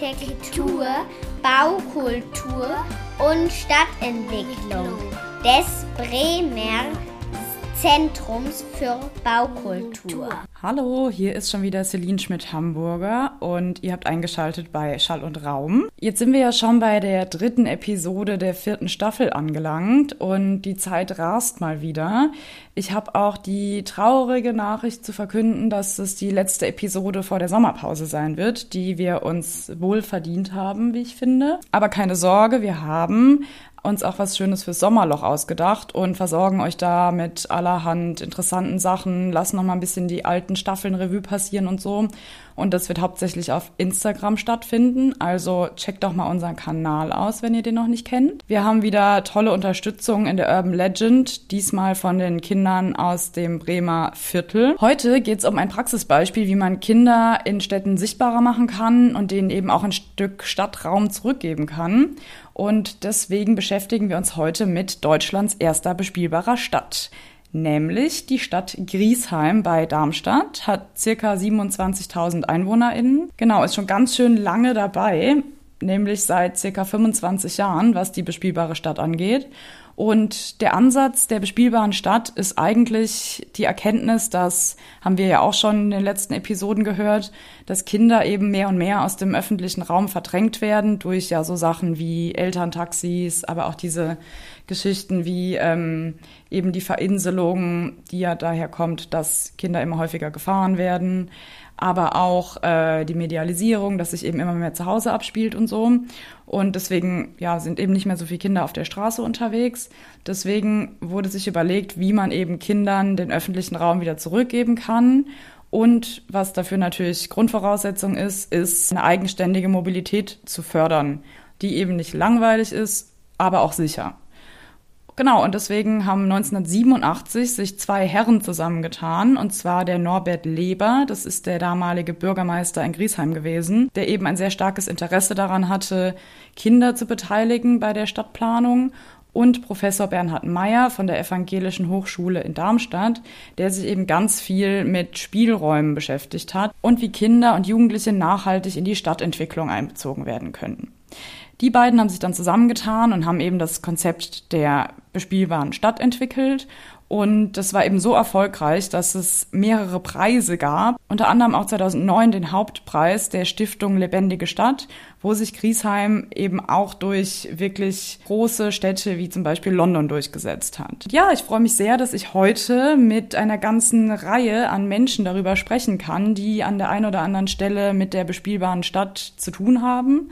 Architektur, Baukultur und Stadtentwicklung des Bremer Zentrums für Baukultur. Hallo, hier ist schon wieder Celine Schmidt-Hamburger und ihr habt eingeschaltet bei Schall und Raum. Jetzt sind wir ja schon bei der dritten Episode der vierten Staffel angelangt und die Zeit rast mal wieder. Ich habe auch die traurige Nachricht zu verkünden, dass es die letzte Episode vor der Sommerpause sein wird, die wir uns wohl verdient haben, wie ich finde. Aber keine Sorge, wir haben uns auch was Schönes fürs Sommerloch ausgedacht und versorgen euch da mit allerhand interessanten Sachen, lassen noch mal ein bisschen die alten Staffeln Revue passieren und so. Und das wird hauptsächlich auf Instagram stattfinden. Also checkt doch mal unseren Kanal aus, wenn ihr den noch nicht kennt. Wir haben wieder tolle Unterstützung in der Urban Legend, diesmal von den Kindern aus dem Bremer Viertel. Heute geht es um ein Praxisbeispiel, wie man Kinder in Städten sichtbarer machen kann und denen eben auch ein Stück Stadtraum zurückgeben kann. Und deswegen beschäftigen wir uns heute mit Deutschlands erster bespielbarer Stadt. Nämlich die Stadt Griesheim bei Darmstadt hat circa 27.000 EinwohnerInnen. Genau, ist schon ganz schön lange dabei, nämlich seit circa 25 Jahren, was die bespielbare Stadt angeht. Und der Ansatz der bespielbaren Stadt ist eigentlich die Erkenntnis, das haben wir ja auch schon in den letzten Episoden gehört, dass Kinder eben mehr und mehr aus dem öffentlichen Raum verdrängt werden durch ja so Sachen wie Elterntaxis, aber auch diese Geschichten wie ähm, eben die Verinselung, die ja daher kommt, dass Kinder immer häufiger gefahren werden, aber auch äh, die Medialisierung, dass sich eben immer mehr zu Hause abspielt und so. Und deswegen ja, sind eben nicht mehr so viele Kinder auf der Straße unterwegs. Deswegen wurde sich überlegt, wie man eben Kindern den öffentlichen Raum wieder zurückgeben kann. Und was dafür natürlich Grundvoraussetzung ist, ist eine eigenständige Mobilität zu fördern, die eben nicht langweilig ist, aber auch sicher. Genau, und deswegen haben 1987 sich zwei Herren zusammengetan, und zwar der Norbert Leber, das ist der damalige Bürgermeister in Griesheim gewesen, der eben ein sehr starkes Interesse daran hatte, Kinder zu beteiligen bei der Stadtplanung und Professor Bernhard Meyer von der Evangelischen Hochschule in Darmstadt, der sich eben ganz viel mit Spielräumen beschäftigt hat und wie Kinder und Jugendliche nachhaltig in die Stadtentwicklung einbezogen werden können. Die beiden haben sich dann zusammengetan und haben eben das Konzept der bespielbaren Stadt entwickelt. Und das war eben so erfolgreich, dass es mehrere Preise gab. Unter anderem auch 2009 den Hauptpreis der Stiftung Lebendige Stadt, wo sich Griesheim eben auch durch wirklich große Städte wie zum Beispiel London durchgesetzt hat. Ja, ich freue mich sehr, dass ich heute mit einer ganzen Reihe an Menschen darüber sprechen kann, die an der einen oder anderen Stelle mit der bespielbaren Stadt zu tun haben.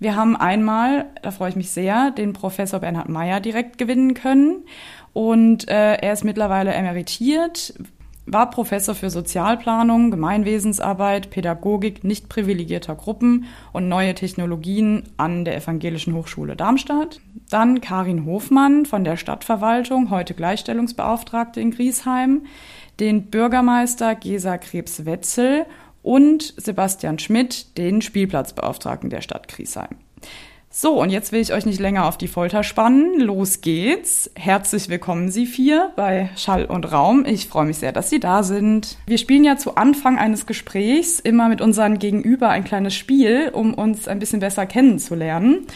Wir haben einmal, da freue ich mich sehr, den Professor Bernhard Meyer direkt gewinnen können. Und äh, er ist mittlerweile emeritiert, war Professor für Sozialplanung, Gemeinwesensarbeit, Pädagogik nicht privilegierter Gruppen und neue Technologien an der Evangelischen Hochschule Darmstadt. Dann Karin Hofmann von der Stadtverwaltung, heute Gleichstellungsbeauftragte in Griesheim, den Bürgermeister Gesa Krebs-Wetzel und Sebastian Schmidt, den Spielplatzbeauftragten der Stadt Griesheim. So, und jetzt will ich euch nicht länger auf die Folter spannen. Los geht's. Herzlich willkommen, Sie vier, bei Schall und Raum. Ich freue mich sehr, dass Sie da sind. Wir spielen ja zu Anfang eines Gesprächs immer mit unseren Gegenüber ein kleines Spiel, um uns ein bisschen besser kennenzulernen.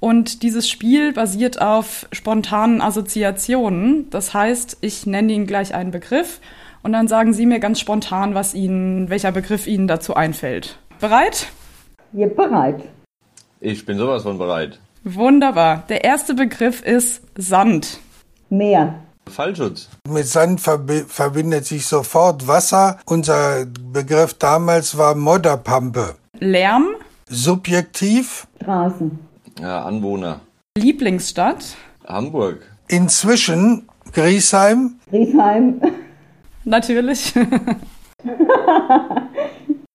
Und dieses Spiel basiert auf spontanen Assoziationen. Das heißt, ich nenne Ihnen gleich einen Begriff und dann sagen Sie mir ganz spontan, was Ihnen, welcher Begriff Ihnen dazu einfällt. Bereit? Ja, bereit. Ich bin sowas von bereit. Wunderbar. Der erste Begriff ist Sand. Meer. Fallschutz. Mit Sand verbi verbindet sich sofort Wasser. Unser Begriff damals war Modderpampe. Lärm. Subjektiv. Straßen. Ja, Anwohner. Lieblingsstadt. Hamburg. Inzwischen Griesheim. Griesheim. Natürlich.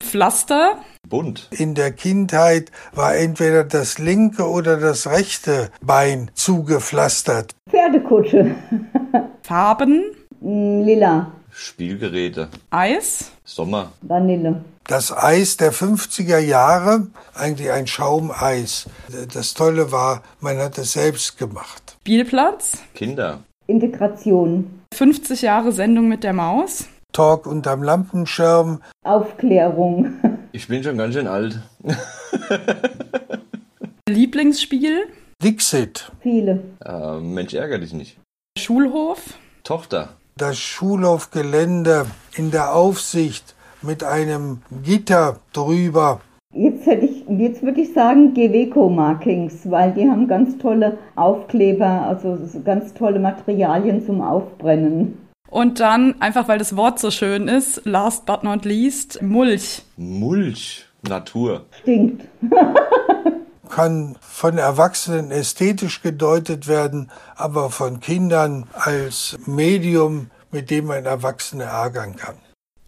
Pflaster. Bunt. In der Kindheit war entweder das linke oder das rechte Bein zugepflastert. Pferdekutsche. Farben. Mm, Lila. Spielgeräte. Eis. Sommer. Vanille. Das Eis der 50er Jahre, eigentlich ein Schaumeis. Das Tolle war, man hat es selbst gemacht. Spielplatz. Kinder. Integration. 50 Jahre Sendung mit der Maus. Talk unterm Lampenschirm. Aufklärung. Ich bin schon ganz schön alt. Lieblingsspiel? Dixit, Viele. Äh, Mensch, ärger dich nicht. Schulhof? Tochter. das Schulhofgelände in der Aufsicht mit einem Gitter drüber. Jetzt hätte ich, jetzt würde ich sagen Geweco Markings, weil die haben ganz tolle Aufkleber, also so ganz tolle Materialien zum Aufbrennen. Und dann, einfach weil das Wort so schön ist, last but not least, Mulch. Mulch. Natur. Stinkt. kann von Erwachsenen ästhetisch gedeutet werden, aber von Kindern als Medium, mit dem man Erwachsene ärgern kann.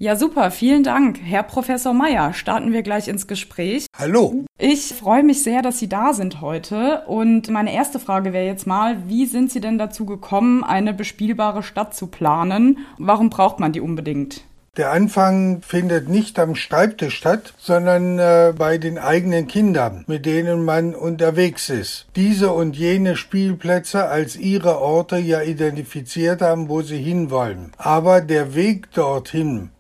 Ja, super, vielen Dank. Herr Professor Meyer, starten wir gleich ins Gespräch. Hallo, Ich freue mich sehr, dass Sie da sind heute. Und meine erste Frage wäre jetzt mal, wie sind Sie denn dazu gekommen, eine bespielbare Stadt zu planen? Warum braucht man die unbedingt? der Anfang findet nicht am Schreibtisch statt, sondern äh, bei den eigenen Kindern, mit denen man unterwegs ist. Diese und jene Spielplätze als ihre Orte ja identifiziert haben, wo sie hinwollen. Aber der Weg dorthin,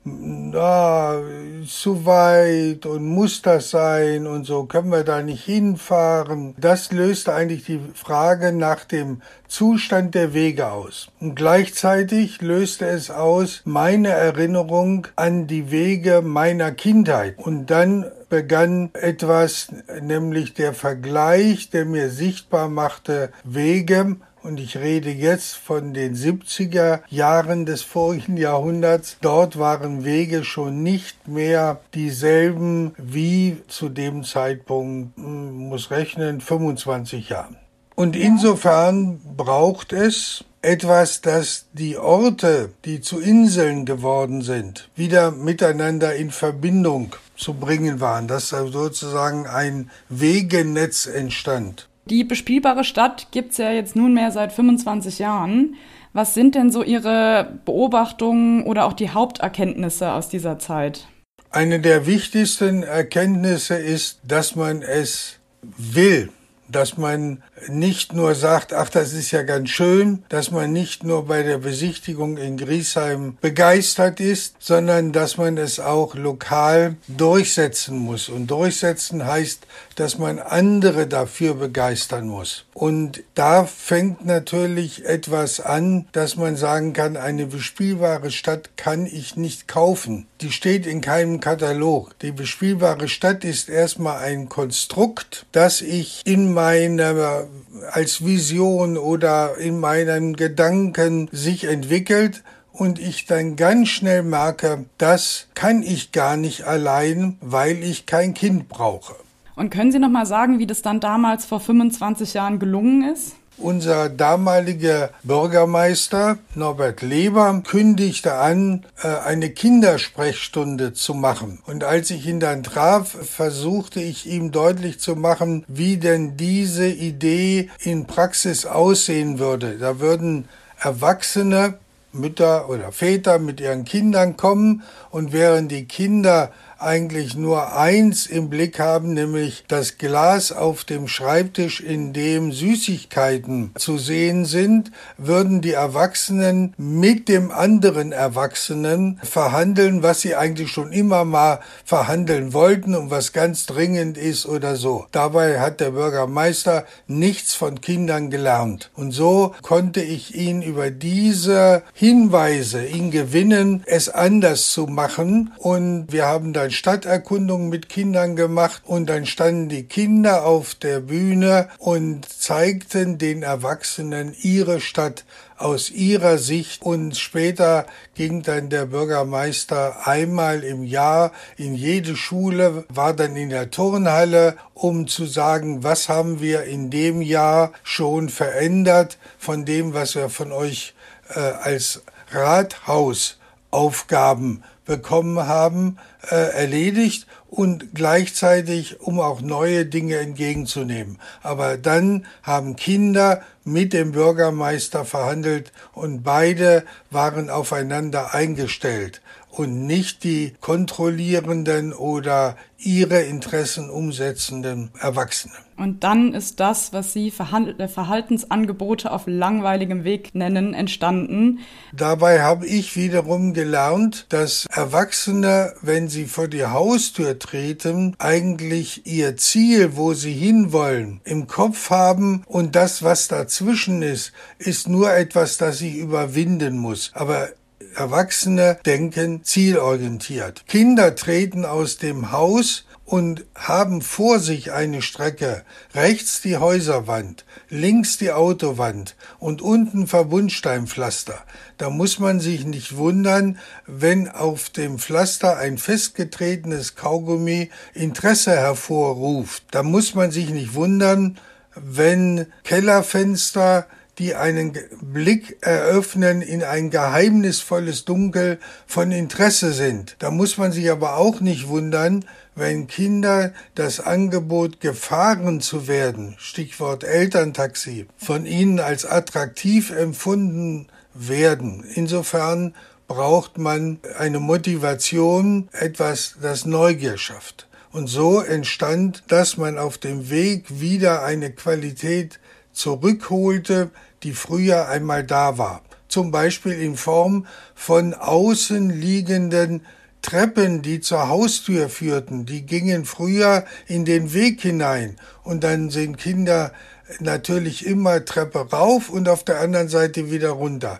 na, zu weit und muss das sein und so können wir da nicht hinfahren. Das löst eigentlich die Frage nach dem Zustand der Wege aus. Und gleichzeitig löste es aus meine Erinnerung an die Wege meiner Kindheit. Und dann begann etwas, nämlich der Vergleich, der mir sichtbar machte, Wege, und ich rede jetzt von den 70er Jahren des vorigen Jahrhunderts. Dort waren Wege schon nicht mehr dieselben wie zu dem Zeitpunkt, hm, muss rechnen, 25 Jahren. Und insofern braucht es etwas, das die Orte, die zu Inseln geworden sind, wieder miteinander in Verbindung zu bringen waren, dass da sozusagen ein Wegenetz entstand. Die bespielbare Stadt gibt's ja jetzt nunmehr seit 25 Jahren. Was sind denn so Ihre Beobachtungen oder auch die Haupterkenntnisse aus dieser Zeit? Eine der wichtigsten Erkenntnisse ist, dass man es will, dass man nicht nur sagt, ach, das ist ja ganz schön, dass man nicht nur bei der Besichtigung in Griesheim begeistert ist, sondern dass man es auch lokal durchsetzen muss. Und durchsetzen heißt, dass man andere dafür begeistern muss. Und da fängt natürlich etwas an, dass man sagen kann, eine bespielbare Stadt kann ich nicht kaufen. Die steht in keinem Katalog. Die bespielbare Stadt ist erstmal ein Konstrukt, das ich in meiner als Vision oder in meinen Gedanken sich entwickelt und ich dann ganz schnell merke, das kann ich gar nicht allein, weil ich kein Kind brauche. Und können Sie noch mal sagen, wie das dann damals vor 25 Jahren gelungen ist? Unser damaliger Bürgermeister Norbert Leber kündigte an, äh, eine Kindersprechstunde zu machen. Und als ich ihn dann traf, versuchte ich ihm deutlich zu machen, wie denn diese Idee in Praxis aussehen würde. Da würden Erwachsene, Mütter oder Väter mit ihren Kindern kommen und während die Kinder eigentlich nur eins im Blick haben, nämlich das Glas auf dem Schreibtisch, in dem Süßigkeiten zu sehen sind, würden die Erwachsenen mit dem anderen Erwachsenen verhandeln, was sie eigentlich schon immer mal verhandeln wollten und was ganz dringend ist oder so. Dabei hat der Bürgermeister nichts von Kindern gelernt. Und so konnte ich ihn über diese Hinweise, ihn gewinnen, es anders zu machen. Und wir haben dann Stadterkundungen mit Kindern gemacht und dann standen die Kinder auf der Bühne und zeigten den Erwachsenen ihre Stadt aus ihrer Sicht. Und später ging dann der Bürgermeister einmal im Jahr in jede Schule, war dann in der Turnhalle, um zu sagen, was haben wir in dem Jahr schon verändert von dem, was wir von euch äh, als Rathausaufgaben bekommen haben, äh, erledigt und gleichzeitig, um auch neue Dinge entgegenzunehmen. Aber dann haben Kinder mit dem Bürgermeister verhandelt und beide waren aufeinander eingestellt. Und nicht die kontrollierenden oder ihre Interessen umsetzenden Erwachsenen. Und dann ist das, was Sie äh, Verhaltensangebote auf langweiligem Weg nennen, entstanden. Dabei habe ich wiederum gelernt, dass Erwachsene, wenn sie vor die Haustür treten, eigentlich ihr Ziel, wo sie hinwollen, im Kopf haben und das, was dazwischen ist, ist nur etwas, das sie überwinden muss. Aber Erwachsene denken zielorientiert. Kinder treten aus dem Haus und haben vor sich eine Strecke, rechts die Häuserwand, links die Autowand und unten Verbundsteinpflaster. Da muss man sich nicht wundern, wenn auf dem Pflaster ein festgetretenes Kaugummi Interesse hervorruft. Da muss man sich nicht wundern, wenn Kellerfenster die einen Blick eröffnen in ein geheimnisvolles Dunkel von Interesse sind. Da muss man sich aber auch nicht wundern, wenn Kinder das Angebot gefahren zu werden, Stichwort Elterntaxi, von ihnen als attraktiv empfunden werden. Insofern braucht man eine Motivation, etwas, das Neugier schafft. Und so entstand, dass man auf dem Weg wieder eine Qualität zurückholte, die früher einmal da war. Zum Beispiel in Form von außen liegenden Treppen, die zur Haustür führten, die gingen früher in den Weg hinein und dann sind Kinder natürlich immer Treppe rauf und auf der anderen Seite wieder runter.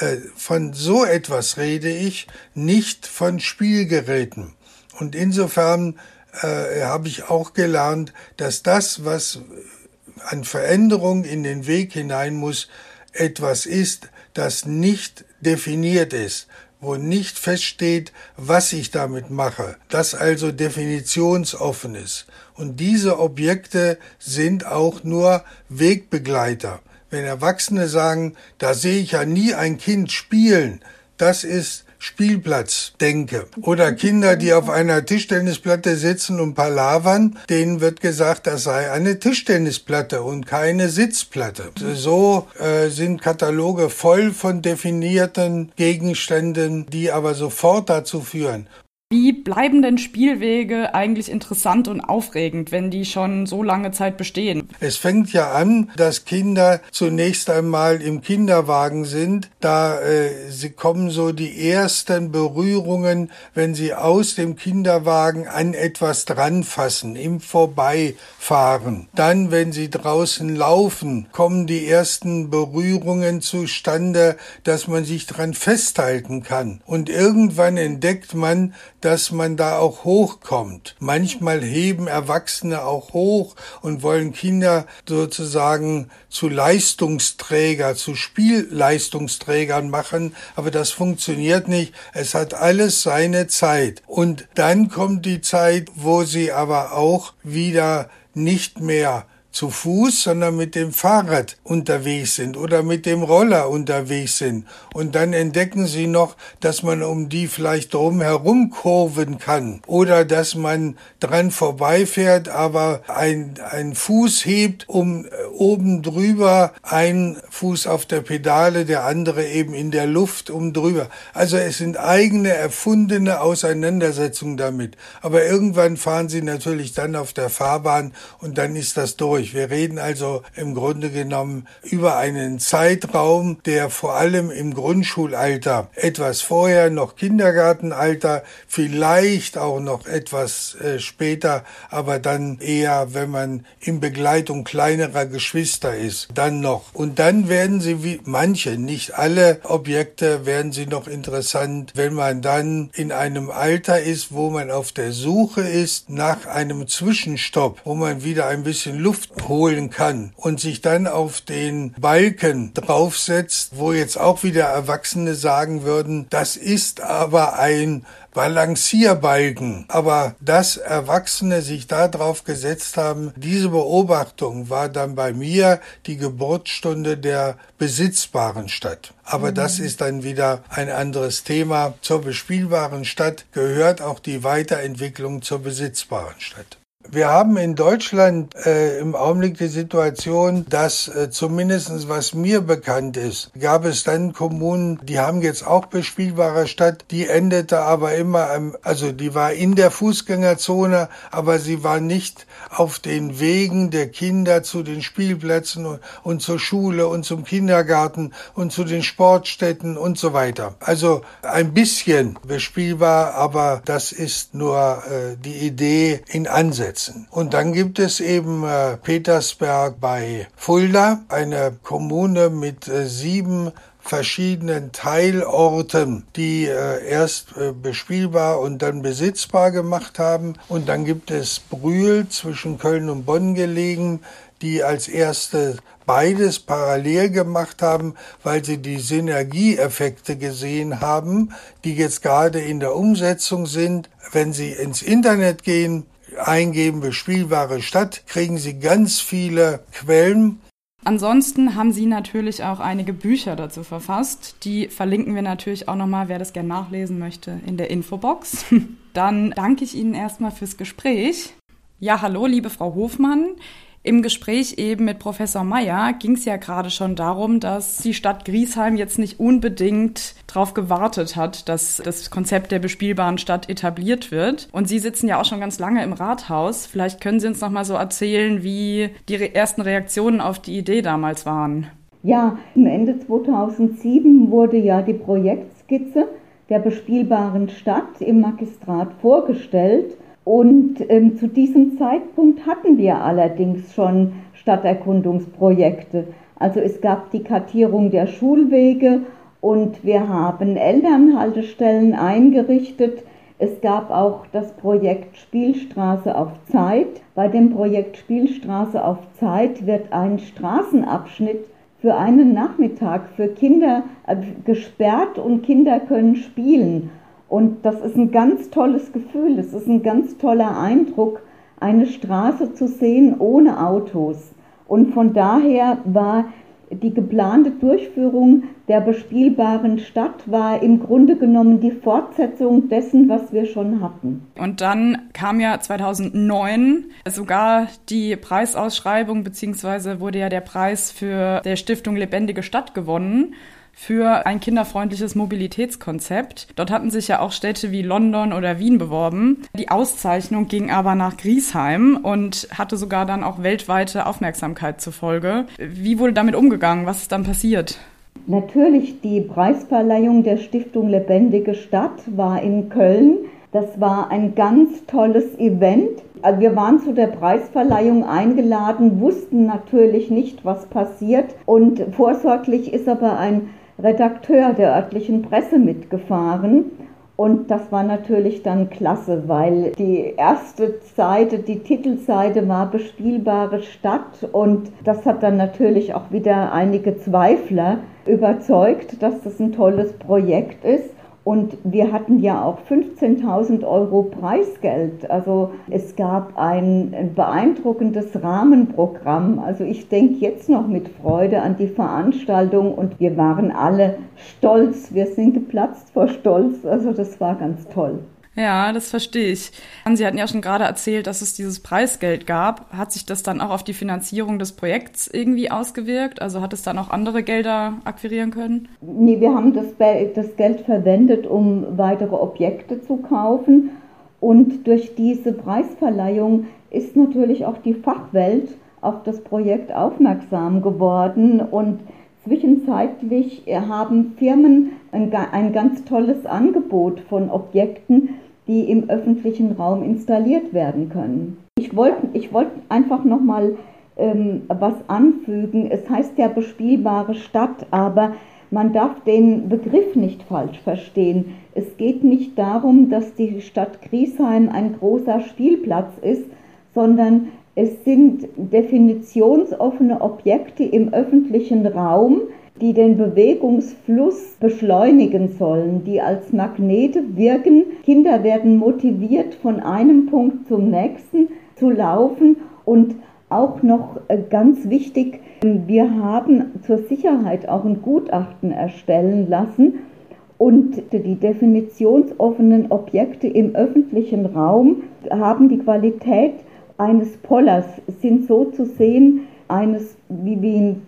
Äh, von so etwas rede ich, nicht von Spielgeräten. Und insofern äh, habe ich auch gelernt, dass das, was an Veränderung in den Weg hinein muss, etwas ist, das nicht definiert ist, wo nicht feststeht, was ich damit mache, das also definitionsoffen ist. Und diese Objekte sind auch nur Wegbegleiter. Wenn Erwachsene sagen, da sehe ich ja nie ein Kind spielen, das ist Spielplatz denke. Oder Kinder, die auf einer Tischtennisplatte sitzen und palavern, denen wird gesagt, das sei eine Tischtennisplatte und keine Sitzplatte. So äh, sind Kataloge voll von definierten Gegenständen, die aber sofort dazu führen, wie bleiben denn Spielwege eigentlich interessant und aufregend, wenn die schon so lange Zeit bestehen? Es fängt ja an, dass Kinder zunächst einmal im Kinderwagen sind. Da äh, sie kommen so die ersten Berührungen, wenn sie aus dem Kinderwagen an etwas dranfassen, im Vorbeifahren. Dann, wenn sie draußen laufen, kommen die ersten Berührungen zustande, dass man sich dran festhalten kann. Und irgendwann entdeckt man, dass man da auch hochkommt. Manchmal heben Erwachsene auch hoch und wollen Kinder sozusagen zu Leistungsträger, zu Spielleistungsträgern machen, aber das funktioniert nicht. Es hat alles seine Zeit. Und dann kommt die Zeit, wo sie aber auch wieder nicht mehr zu Fuß, sondern mit dem Fahrrad unterwegs sind oder mit dem Roller unterwegs sind. Und dann entdecken sie noch, dass man um die vielleicht drum herum kurven kann oder dass man dran vorbeifährt, aber ein, ein Fuß hebt, um äh, oben drüber ein Fuß auf der Pedale, der andere eben in der Luft um drüber. Also es sind eigene erfundene Auseinandersetzungen damit. Aber irgendwann fahren sie natürlich dann auf der Fahrbahn und dann ist das durch durch. Wir reden also im Grunde genommen über einen Zeitraum, der vor allem im Grundschulalter, etwas vorher noch Kindergartenalter, vielleicht auch noch etwas äh, später, aber dann eher, wenn man in Begleitung kleinerer Geschwister ist, dann noch. Und dann werden sie wie manche, nicht alle Objekte werden sie noch interessant, wenn man dann in einem Alter ist, wo man auf der Suche ist nach einem Zwischenstopp, wo man wieder ein bisschen Luft holen kann und sich dann auf den Balken draufsetzt, wo jetzt auch wieder Erwachsene sagen würden, das ist aber ein Balancierbalken. Aber dass Erwachsene sich da drauf gesetzt haben, diese Beobachtung war dann bei mir die Geburtsstunde der besitzbaren Stadt. Aber mhm. das ist dann wieder ein anderes Thema. Zur bespielbaren Stadt gehört auch die Weiterentwicklung zur besitzbaren Stadt. Wir haben in Deutschland äh, im Augenblick die Situation, dass äh, zumindest was mir bekannt ist, gab es dann Kommunen, die haben jetzt auch bespielbare Stadt, die endete aber immer, am, also die war in der Fußgängerzone, aber sie war nicht auf den Wegen der Kinder zu den Spielplätzen und, und zur Schule und zum Kindergarten und zu den Sportstätten und so weiter. Also ein bisschen bespielbar, aber das ist nur äh, die Idee in Ansätzen. Und dann gibt es eben äh, Petersberg bei Fulda, eine Kommune mit äh, sieben verschiedenen Teilorten, die äh, erst äh, bespielbar und dann besitzbar gemacht haben. Und dann gibt es Brühl zwischen Köln und Bonn gelegen, die als erste beides parallel gemacht haben, weil sie die Synergieeffekte gesehen haben, die jetzt gerade in der Umsetzung sind. Wenn Sie ins Internet gehen, eingeben bespielbare Stadt, kriegen Sie ganz viele Quellen. Ansonsten haben Sie natürlich auch einige Bücher dazu verfasst. Die verlinken wir natürlich auch nochmal, wer das gerne nachlesen möchte, in der Infobox. Dann danke ich Ihnen erstmal fürs Gespräch. Ja, hallo, liebe Frau Hofmann. Im Gespräch eben mit Professor Meyer ging es ja gerade schon darum, dass die Stadt Griesheim jetzt nicht unbedingt darauf gewartet hat, dass das Konzept der bespielbaren Stadt etabliert wird. Und Sie sitzen ja auch schon ganz lange im Rathaus. Vielleicht können Sie uns noch mal so erzählen, wie die ersten Reaktionen auf die Idee damals waren. Ja, Ende 2007 wurde ja die Projektskizze der bespielbaren Stadt im Magistrat vorgestellt. Und ähm, zu diesem Zeitpunkt hatten wir allerdings schon Stadterkundungsprojekte. Also es gab die Kartierung der Schulwege und wir haben Elternhaltestellen eingerichtet. Es gab auch das Projekt Spielstraße auf Zeit. Bei dem Projekt Spielstraße auf Zeit wird ein Straßenabschnitt für einen Nachmittag für Kinder äh, gesperrt und Kinder können spielen. Und das ist ein ganz tolles Gefühl, es ist ein ganz toller Eindruck, eine Straße zu sehen ohne Autos. Und von daher war die geplante Durchführung der bespielbaren Stadt war im Grunde genommen die Fortsetzung dessen, was wir schon hatten. Und dann kam ja 2009 sogar die Preisausschreibung, beziehungsweise wurde ja der Preis für der Stiftung Lebendige Stadt gewonnen für ein kinderfreundliches Mobilitätskonzept. Dort hatten sich ja auch Städte wie London oder Wien beworben. Die Auszeichnung ging aber nach Griesheim und hatte sogar dann auch weltweite Aufmerksamkeit zur Folge. Wie wurde damit umgegangen? Was ist dann passiert? Natürlich, die Preisverleihung der Stiftung Lebendige Stadt war in Köln. Das war ein ganz tolles Event. Also wir waren zu der Preisverleihung eingeladen, wussten natürlich nicht, was passiert. Und vorsorglich ist aber ein Redakteur der örtlichen Presse mitgefahren. Und das war natürlich dann klasse, weil die erste Seite, die Titelseite war bespielbare Stadt und das hat dann natürlich auch wieder einige Zweifler überzeugt, dass das ein tolles Projekt ist. Und wir hatten ja auch 15.000 Euro Preisgeld. Also es gab ein beeindruckendes Rahmenprogramm. Also ich denke jetzt noch mit Freude an die Veranstaltung und wir waren alle stolz. Wir sind geplatzt vor Stolz. Also das war ganz toll. Ja, das verstehe ich. Sie hatten ja schon gerade erzählt, dass es dieses Preisgeld gab. Hat sich das dann auch auf die Finanzierung des Projekts irgendwie ausgewirkt? Also hat es dann auch andere Gelder akquirieren können? Nee, wir haben das, das Geld verwendet, um weitere Objekte zu kaufen. Und durch diese Preisverleihung ist natürlich auch die Fachwelt auf das Projekt aufmerksam geworden und Zwischenzeitlich haben Firmen ein, ein, ganz tolles Angebot von Objekten, die im öffentlichen Raum installiert werden können. Ich wollte ich wollt einfach nochmal ähm, was anfügen. Es heißt ja bespielbare Stadt, aber man darf den Begriff nicht falsch verstehen. Es geht nicht darum, dass die Stadt Griesheim ein großer Spielplatz ist, sondern es sind definitionsoffene Objekte im öffentlichen Raum, die den Bewegungsfluss beschleunigen sollen, die als Magnete wirken. Kinder werden motiviert, von einem Punkt zum nächsten zu laufen und auch noch äh, ganz wichtig, wir haben zur Sicherheit auch ein Gutachten erstellen lassen und die definitionsoffenen Objekte im öffentlichen Raum haben die Qualität eines Pollers sind so zu sehen, eines wie, wie ein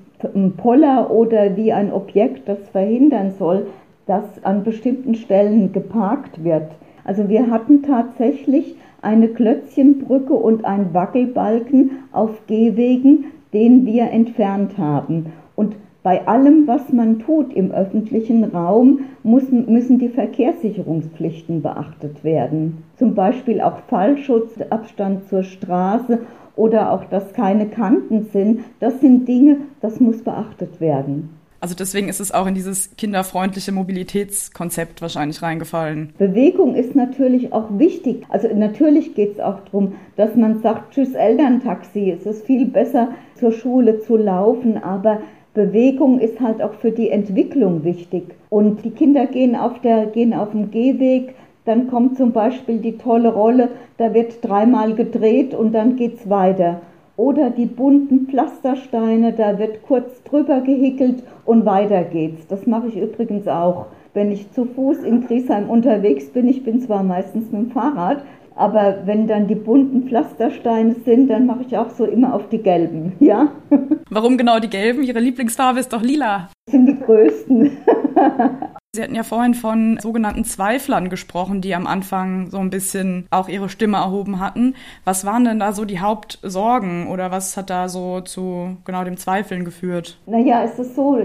Poller oder wie ein Objekt, das verhindern soll, dass an bestimmten Stellen geparkt wird. Also wir hatten tatsächlich eine Klötzchenbrücke und einen Wackelbalken auf Gehwegen, den wir entfernt haben. Und bei allem, was man tut im öffentlichen Raum, müssen, müssen die Verkehrssicherungspflichten beachtet werden. Zum Beispiel auch Fallschutz, Abstand zur Straße oder auch, dass keine Kanten sind. Das sind Dinge, das muss beachtet werden. Also deswegen ist es auch in dieses kinderfreundliche Mobilitätskonzept wahrscheinlich reingefallen. Bewegung ist natürlich auch wichtig. Also natürlich geht es auch darum, dass man sagt, tschüss Elterntaxi, es ist viel besser zur Schule zu laufen, aber Bewegung ist halt auch für die Entwicklung wichtig. Und die Kinder gehen auf, der, gehen auf dem Gehweg, dann kommt zum Beispiel die tolle Rolle, da wird dreimal gedreht und dann geht's weiter. Oder die bunten Pflastersteine, da wird kurz drüber gehickelt und weiter geht's. Das mache ich übrigens auch. Wenn ich zu Fuß in Griesheim unterwegs bin, ich bin zwar meistens mit dem Fahrrad, aber wenn dann die bunten Pflastersteine sind, dann mache ich auch so immer auf die gelben, ja? Warum genau die gelben? Ihre Lieblingsfarbe ist doch lila. Das sind die größten. Sie hatten ja vorhin von sogenannten Zweiflern gesprochen, die am Anfang so ein bisschen auch ihre Stimme erhoben hatten. Was waren denn da so die Hauptsorgen oder was hat da so zu genau dem Zweifeln geführt? Naja, es ist so,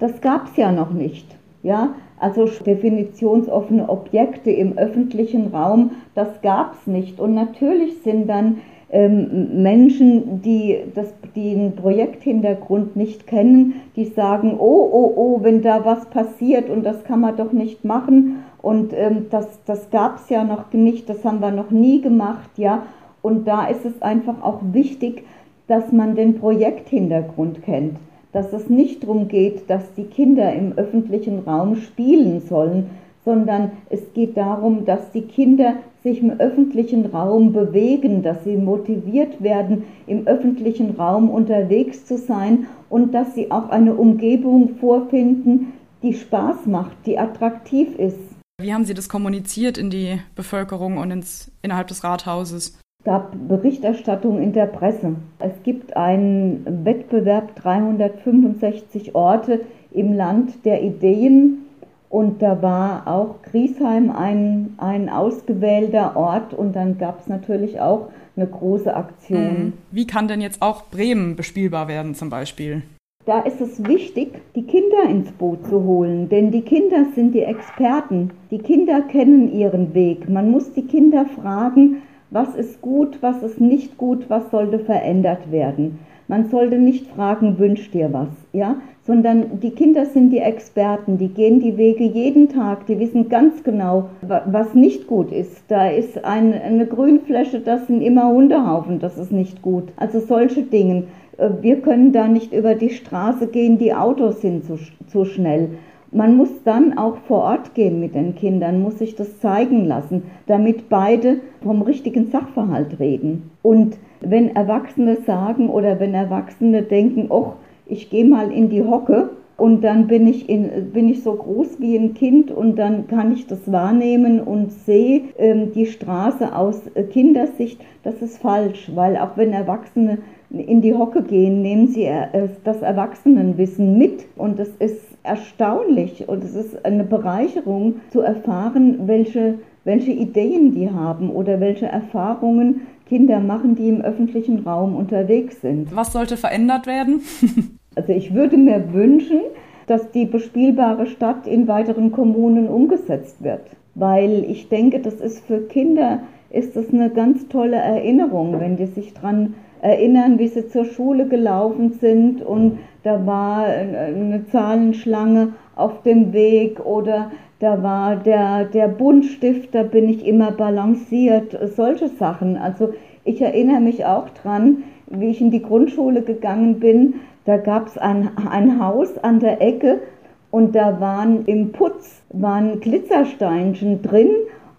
das gab es ja noch nicht. Ja, also definitionsoffene Objekte im öffentlichen Raum, das gab es nicht. Und natürlich sind dann ähm, Menschen, die das, den Projekthintergrund nicht kennen, die sagen, oh, oh, oh, wenn da was passiert und das kann man doch nicht machen und ähm, das, das gab es ja noch nicht, das haben wir noch nie gemacht, ja. Und da ist es einfach auch wichtig, dass man den Projekthintergrund kennt, dass es nicht darum geht, dass die Kinder im öffentlichen Raum spielen sollen, sondern es geht darum, dass die Kinder sich im öffentlichen Raum bewegen, dass sie motiviert werden, im öffentlichen Raum unterwegs zu sein und dass sie auch eine Umgebung vorfinden, die Spaß macht, die attraktiv ist. Wie haben Sie das kommuniziert in die Bevölkerung und ins, innerhalb des Rathauses? Es gab Berichterstattung in der Presse. Es gibt einen Wettbewerb 365 Orte im Land der Ideen und da war auch Griesheim ein, ein ausgewählter Ort und dann gab es natürlich auch eine große Aktion. Mhm. Wie kann denn jetzt auch Bremen bespielbar werden zum Beispiel? Da ist es wichtig, die Kinder ins Boot zu holen, denn die Kinder sind die Experten. Die Kinder kennen ihren Weg. Man muss die Kinder fragen, was ist gut, was ist nicht gut, was sollte verändert werden. Man sollte nicht fragen, wünsch dir was, ja, sondern die Kinder sind die Experten, die gehen die Wege jeden Tag, die wissen ganz genau, was nicht gut ist. Da ist ein, eine Grünfläche, das sind immer Hundehaufen, das ist nicht gut. Also solche Dinge. Äh, wir können da nicht über die Straße gehen, die Autos sind zu, zu schnell. Man muss dann auch vor Ort gehen mit den Kindern, muss sich das zeigen lassen, damit beide vom richtigen Sachverhalt reden. Und wenn Erwachsene sagen oder wenn Erwachsene denken, oh, ich gehe mal in die Hocke und dann bin ich, in, bin ich so groß wie ein Kind und dann kann ich das wahrnehmen und sehe ähm, die Straße aus äh, Kindersicht. Das ist falsch, weil auch wenn Erwachsene in die Hocke gehen, nehmen sie äh, das Erwachsenenwissen mit und es ist erstaunlich und es ist eine Bereicherung zu erfahren, welche, welche Ideen die haben oder welche Erfahrungen Kinder machen, die im öffentlichen Raum unterwegs sind. Was sollte verändert werden? also ich würde mir wünschen, dass die bespielbare Stadt in weiteren Kommunen umgesetzt wird, weil ich denke, das ist für Kinder ist das eine ganz tolle Erinnerung, wenn die sich daran erinnern, wie sie zur Schule gelaufen sind und da war eine Zahlenschlange auf dem Weg oder da war der, der Buntstift, da bin ich immer balanciert, solche Sachen. Also ich erinnere mich auch dran, wie ich in die Grundschule gegangen bin, da gab es ein, ein Haus an der Ecke und da waren im Putz waren Glitzersteinchen drin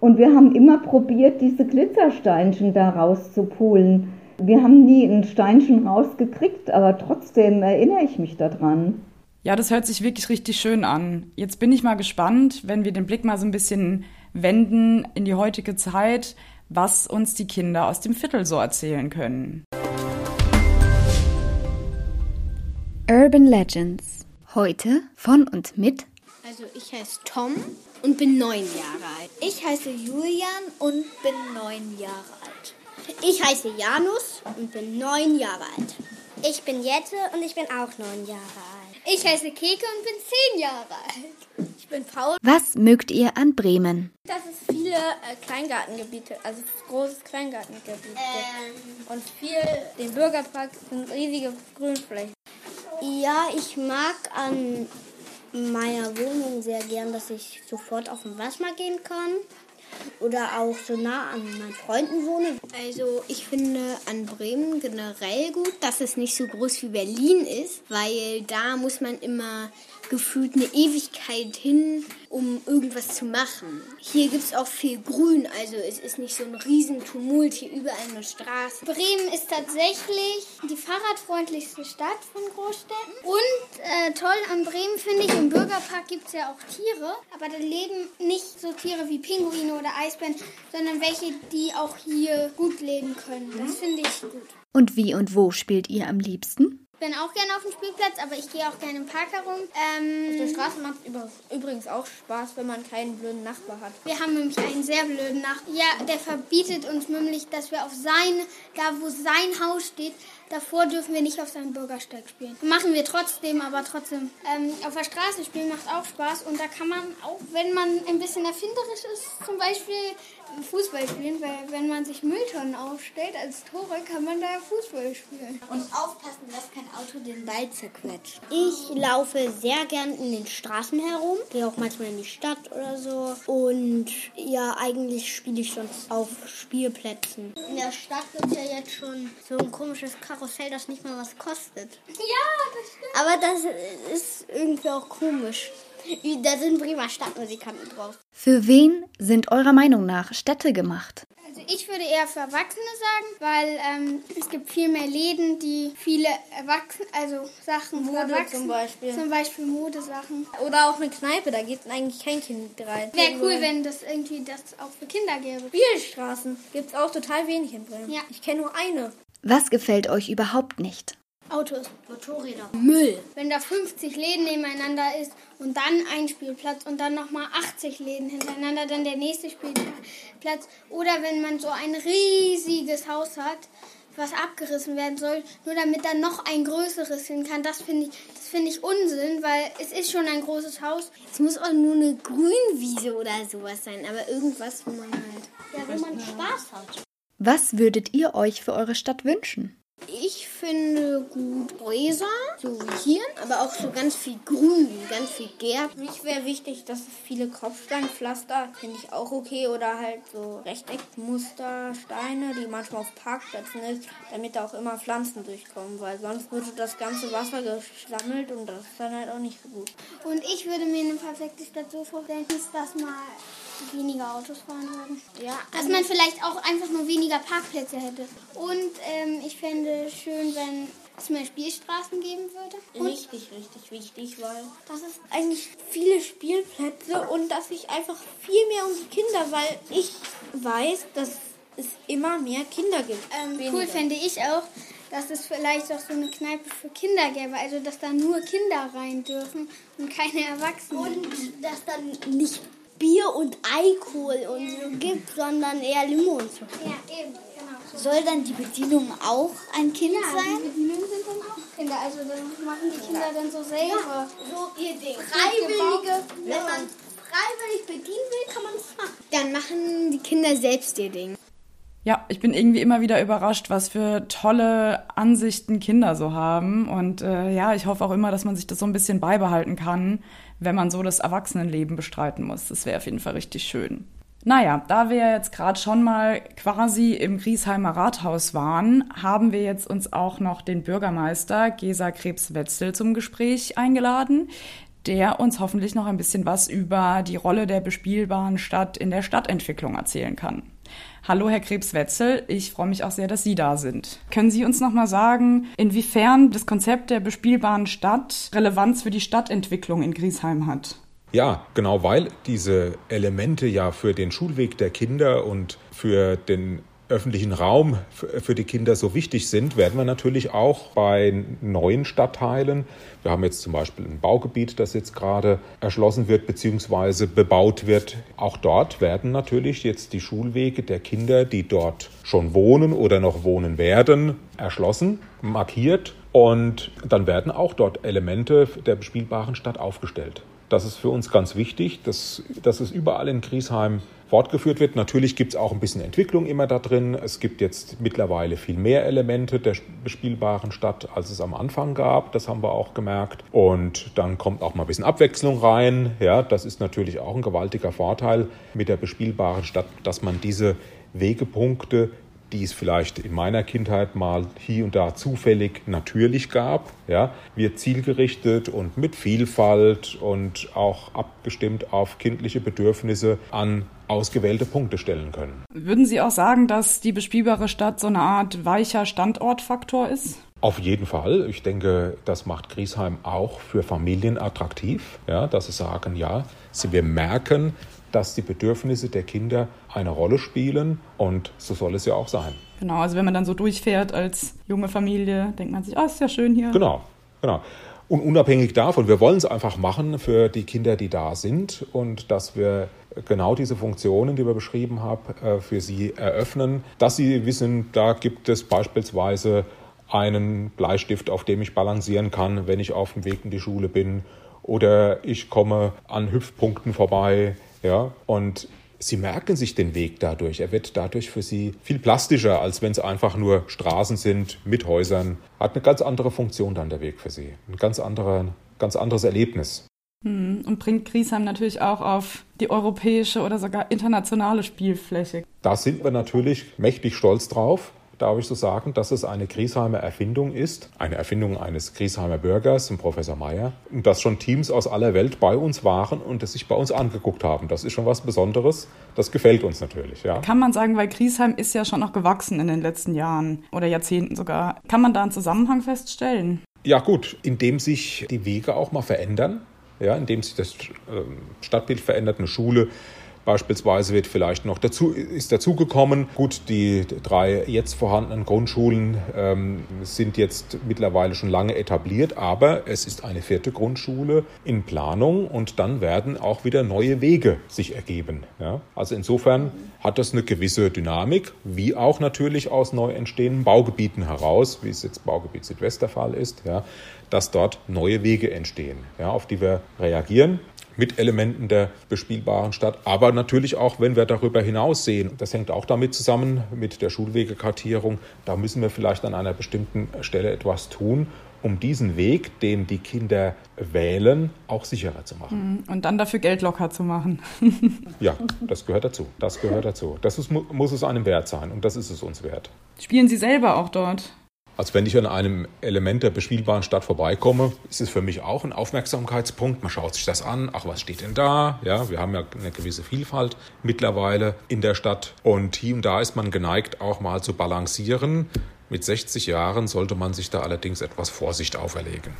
und wir haben immer probiert, diese Glitzersteinchen da rauszupulen. Wir haben nie ein Steinchen rausgekriegt, aber trotzdem erinnere ich mich daran. Ja, das hört sich wirklich richtig schön an. Jetzt bin ich mal gespannt, wenn wir den Blick mal so ein bisschen wenden in die heutige Zeit. was uns die Kinder aus dem Viertel so erzählen können. Urban Legends. Heute von und mit. Also ich heiße Tom und bin neun Jahre alt. Ich heiße Julian und bin neun Jahre alt. Ich heiße Janus und bin neun Jahre alt. Ich bin Jette und ich bin auch neun Jahre alt. Ich heiße Keke und bin zehn Jahre alt. Ich bin Paul. Was mögt ihr an Bremen? Dass es viele äh, Kleingartengebiete, also großes Kleingartengebiet Ähm. gibt. Und viel, den Bürgerpark sind riesige Grünflächen. Ja, ich mag an meiner Wohnung sehr gern, dass ich sofort auf den Waschmarkt gehen kann. Oder auch so nah an meinen Freunden wohne. Also ich finde an Bremen generell gut, dass es nicht so groß wie Berlin ist, weil da muss man immer gefühlt eine Ewigkeit hin, um irgendwas zu machen. Hier gibt es auch viel Grün, also es ist nicht so ein Riesentumult, hier überall eine Straße. Bremen ist tatsächlich die fahrradfreundlichste Stadt von Großstädten. Und äh, toll an Bremen finde ich, im Bürgerpark gibt es ja auch Tiere, aber da leben nicht so Tiere wie Pinguine oder Eisbären, sondern welche, die auch hier gut leben können. Das finde ich gut. Und wie und wo spielt ihr am liebsten? Ich bin auch gerne auf dem Spielplatz, aber ich gehe auch gerne im Park herum. Ähm, Auf der Straße macht es übrigens auch Spaß, wenn man keinen blöden Nachbar hat. wir haben nämlich einen sehr blöden Nachbarn. Ja, der verbietet uns nämlich, dass wir auf sein, da wo sein Haus steht, davor dürfen wir nicht auf seinem Bürgersteig spielen. Machen wir trotzdem, aber trotzdem. Ähm, auf der Straße spielen macht auch Spaß und da kann man auch, wenn man ein bisschen erfinderisch ist, zum Beispiel Fußball spielen, weil wenn man sich Mülltonnen aufstellt als Tore, kann man da Fußball spielen. Und aufpassen, dass kein Auto den Ball zerquetscht. Ich laufe sehr gern in den Straßen herum, gehe auch manchmal in die Stadt oder so. Und ja, eigentlich spiele ich sonst auf Spielplätzen. In der Stadt gibt es ja jetzt schon so ein komisches Karussell, das nicht mal was kostet. Ja, das stimmt. Aber das ist irgendwie auch komisch. Da sind Bremer Stadtmusikanten drauf. Für wen sind eurer Meinung nach Städte gemacht? Also ich würde eher für Erwachsene sagen, weil ähm, es gibt viel mehr Läden, die viele Erwachsene, also Sachen für Mode Erwachsene, zum Beispiel. zum Beispiel Modesachen. Oder auch eine Kneipe, da geht eigentlich kein Kind rein. Wäre cool, wenn das irgendwie das auch für Kinder gäbe. Spielstraßen gibt es auch total wenig in Bremen. Ja. Ich kenne nur eine. Was gefällt euch überhaupt nicht? Autos. Motorräder. Müll. Wenn da 50 Läden nebeneinander ist und dann ein Spielplatz und dann nochmal 80 Läden hintereinander, dann der nächste Spielplatz. Oder wenn man so ein riesiges Haus hat, was abgerissen werden soll, nur damit dann noch ein größeres hin kann. Das finde ich, das finde ich Unsinn, weil es ist schon ein großes Haus. Es muss auch nur eine Grünwiese oder sowas sein, aber irgendwas, wo man halt, ja, wo man Spaß hat. Was würdet ihr euch für eure Stadt wünschen? Ich finde gut Häuser, so wie hier, aber auch so ganz viel Grün, ganz viel Gärten. Mich wäre wichtig, dass es viele Kopfsteinpflaster, finde ich auch okay, oder halt so Rechteckmustersteine, die manchmal auf Parkplätzen ist, damit da auch immer Pflanzen durchkommen, weil sonst würde das ganze Wasser gesammelt und das ist dann halt auch nicht so gut. Und ich würde mir eine perfekte Stadt so vorstellen, dass mal weniger Autos fahren würden. Ja, Dass man vielleicht auch einfach nur weniger Parkplätze hätte. Und ähm, ich fände schön, wenn es mehr Spielstraßen geben würde. Und Richtig, richtig wichtig, weil das ist eigentlich viele Spielplätze und dass sich einfach viel mehr um die Kinder, weil ich weiß, dass es immer mehr Kinder gibt. ähm, cool fände ich auch, dass es vielleicht auch so eine Kneipe für Kinder gäbe. Also, dass da nur Kinder rein dürfen und keine Erwachsenen. Und dass dann nicht Bier und Alkohol und so gibt, sondern eher Limo und so. ja, eben, genau. So. Soll dann die Bedienung auch ein Kind Ja, sein? die Bedienungen sind dann auch Kinder. Also, dann machen die Kinder dann so selber. So ihr Ding. Freiwillige, Wenn man freiwillig bedienen will, kann man es machen. Dann machen die Kinder selbst ihr Ding. Ja, ich bin irgendwie immer wieder überrascht, was für tolle Ansichten Kinder so haben. Und äh, ja, ich hoffe auch immer, dass man sich das so ein bisschen beibehalten kann, wenn man so das Erwachsenenleben bestreiten muss. Das wäre auf jeden Fall richtig schön. Naja, da wir jetzt gerade schon mal quasi im Griesheimer Rathaus waren, haben wir jetzt uns auch noch den Bürgermeister Gesa Krebs-Wetzel zum Gespräch eingeladen, der uns hoffentlich noch ein bisschen was über die Rolle der bespielbaren Stadt in der Stadtentwicklung erzählen kann. Hallo, Herr Krebs-Wetzel. Ich freue mich auch sehr, dass Sie da sind. Können Sie uns noch mal sagen, inwiefern das Konzept der bespielbaren Stadt Relevanz für die Stadtentwicklung in Griesheim hat? Ja, genau, weil diese Elemente ja für den Schulweg der Kinder und für den öffentlichen Raum für die Kinder so wichtig sind, werden wir natürlich auch bei neuen Stadtteilen, wir haben jetzt zum Beispiel ein Baugebiet, das jetzt gerade erschlossen wird bzw. bebaut wird, auch dort werden natürlich jetzt die Schulwege der Kinder, die dort schon wohnen oder noch wohnen werden, erschlossen, markiert und dann werden auch dort Elemente der bespielbaren Stadt aufgestellt. Das ist für uns ganz wichtig, dass, dass es überall in Griesheim fortgeführt wird. Natürlich gibt es auch ein bisschen Entwicklung immer da drin. Es gibt jetzt mittlerweile viel mehr Elemente der bespielbaren Stadt, als es am Anfang gab. Das haben wir auch gemerkt. Und dann kommt auch mal ein bisschen Abwechslung rein. Ja, das ist natürlich auch ein gewaltiger Vorteil mit der bespielbaren Stadt, dass man diese Wegepunkte die es vielleicht in meiner Kindheit mal hier und da zufällig natürlich gab, ja, wir zielgerichtet und mit Vielfalt und auch abgestimmt auf kindliche Bedürfnisse an ausgewählte Punkte stellen können. Würden Sie auch sagen, dass die bespielbare Stadt so eine Art weicher Standortfaktor ist? Auf jeden Fall. Ich denke, das macht Griesheim auch für Familien attraktiv, ja, dass sie sagen, ja, wir merken, dass die Bedürfnisse der Kinder eine Rolle spielen und so soll es ja auch sein. Genau, also wenn man dann so durchfährt als junge Familie, denkt man sich, ah, oh, ist ja schön hier. Genau, genau. Und unabhängig davon, wir wollen es einfach machen für die Kinder, die da sind und dass wir genau diese Funktionen, die wir beschrieben haben, äh, für sie eröffnen, dass sie wissen, da gibt es beispielsweise einen Bleistift, auf dem ich balancieren kann, wenn ich auf dem Weg in die Schule bin oder ich komme an Hüpfpunkten vorbei, ja, und sie merken sich den Weg dadurch. Er wird dadurch für sie viel plastischer, als wenn es einfach nur Straßen sind mit Häusern. Hat eine ganz andere Funktion dann der Weg für sie. Ein ganz, anderer, ganz anderes Erlebnis. Hm, und bringt Griesheim natürlich auch auf die europäische oder sogar internationale Spielfläche. Da sind wir natürlich mächtig stolz drauf darf ich so sagen, dass es eine Griesheimer Erfindung ist, eine Erfindung eines Griesheimer Bürgers, dem Professor Meyer, und dass schon Teams aus aller Welt bei uns waren und es sich bei uns angeguckt haben. Das ist schon was Besonderes. Das gefällt uns natürlich. Ja. Kann man sagen, weil Griesheim ist ja schon noch gewachsen in den letzten Jahren oder Jahrzehnten sogar. Kann man da einen Zusammenhang feststellen? Ja gut, indem sich die Wege auch mal verändern, ja, indem sich das ähm, Stadtbild verändert, eine Schule Beispielsweise wird vielleicht noch dazu, ist dazugekommen, gut, die drei jetzt vorhandenen Grundschulen ähm, sind jetzt mittlerweile schon lange etabliert, aber es ist eine vierte Grundschule in Planung und dann werden auch wieder neue Wege sich ergeben. Ja? Also insofern hat das eine gewisse Dynamik, wie auch natürlich aus neu entstehenden Baugebieten heraus, wie es jetzt Baugebiet Südwest der Fall ist, ja, dass dort neue Wege entstehen, ja, auf die wir reagieren mit Elementen der bespielbaren Stadt, aber natürlich auch, wenn wir darüber hinaus sehen. Das hängt auch damit zusammen mit der Schulwegekartierung. Da müssen wir vielleicht an einer bestimmten Stelle etwas tun, um diesen Weg, den die Kinder wählen, auch sicherer zu machen. Mhm. Und dann dafür Geld locker zu machen. ja, das gehört dazu. Das gehört dazu. Das ist, muss es einem wert sein und das ist es uns wert. Spielen Sie selber auch dort? Als wenn ich an einem Element der bespielbaren Stadt vorbeikomme, ist es für mich auch ein Aufmerksamkeitspunkt. Man schaut sich das an. Ach, was steht denn da? Ja, wir haben ja eine gewisse Vielfalt mittlerweile in der Stadt. Und hier und da ist man geneigt, auch mal zu balancieren. Mit 60 Jahren sollte man sich da allerdings etwas Vorsicht auferlegen.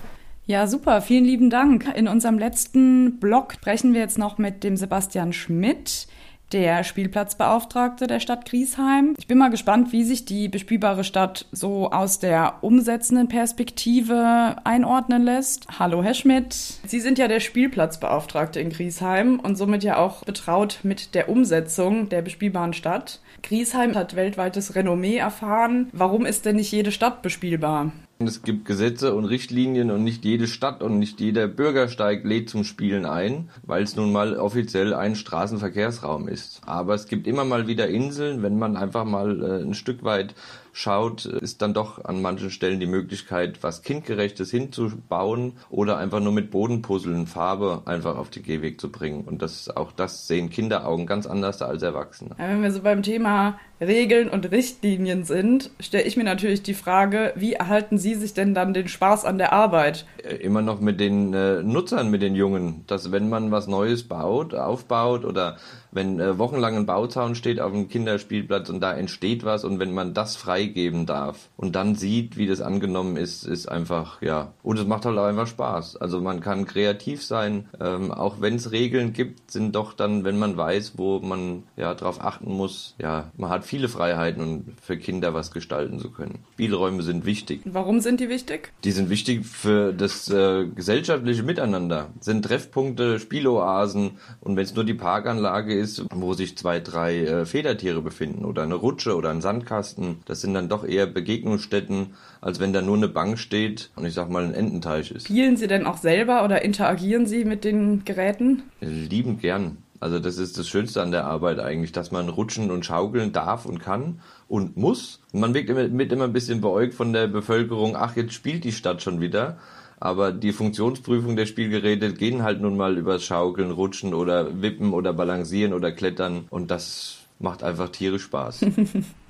Ja, super. Vielen lieben Dank. In unserem letzten Blog sprechen wir jetzt noch mit dem Sebastian Schmidt der Spielplatzbeauftragte der Stadt Griesheim. Ich bin mal gespannt, wie sich die bespielbare Stadt so aus der umsetzenden Perspektive einordnen lässt. Hallo, Herr Schmidt. Sie sind ja der Spielplatzbeauftragte in Griesheim und somit ja auch betraut mit der Umsetzung der bespielbaren Stadt. Griesheim hat weltweites Renommee erfahren. Warum ist denn nicht jede Stadt bespielbar? Es gibt Gesetze und Richtlinien und nicht jede Stadt und nicht jeder Bürgersteig lädt zum Spielen ein, weil es nun mal offiziell ein Straßenverkehrsraum ist. Aber es gibt immer mal wieder Inseln, wenn man einfach mal äh, ein Stück weit schaut, ist dann doch an manchen Stellen die Möglichkeit, was kindgerechtes hinzubauen oder einfach nur mit Bodenpuzzeln Farbe einfach auf die Gehweg zu bringen. Und das auch das sehen Kinderaugen ganz anders als Erwachsene. Ja, wenn wir so beim Thema Regeln und Richtlinien sind, stelle ich mir natürlich die Frage, wie erhalten Sie sich denn dann den Spaß an der Arbeit? Äh, immer noch mit den äh, Nutzern, mit den Jungen, dass wenn man was Neues baut, aufbaut oder Wenn äh, wochenlang ein Bauzaun steht auf dem Kinderspielplatz und da entsteht was und wenn man das freigeben darf und dann sieht, wie das angenommen ist, ist einfach, ja. Und es macht halt auch einfach Spaß. Also man kann kreativ sein, ähm, auch wenn es Regeln gibt, sind doch dann, wenn man weiß, wo man ja drauf achten muss, ja, man hat viele Freiheiten und für Kinder was gestalten zu können. Spielräume sind wichtig. Warum sind die wichtig? Die sind wichtig für das äh, gesellschaftliche Miteinander. Sind Treffpunkte, Spieloasen und wenn es nur die Parkanlage ist, wo sich zwei, drei äh, Federtiere befinden oder eine Rutsche oder ein Sandkasten, das sind dann doch eher Begegnungsstätten, als wenn da nur eine Bank steht und ich sag mal ein Ententeich ist. Spielen Sie denn auch selber oder interagieren Sie mit den Geräten? Liebend gern. Also das ist das Schönste an der Arbeit eigentlich, dass man rutschen und schaukeln darf und kann und muss. Man wirkt immer, mit immer ein bisschen beäugt von der Bevölkerung, ach, jetzt spielt die Stadt schon wieder. Aber die Funktionsprüfung der Spielgeräte gehen halt nun mal übers Schaukeln, Rutschen oder Wippen oder Balancieren oder Klettern und das macht einfach tierisch Spaß.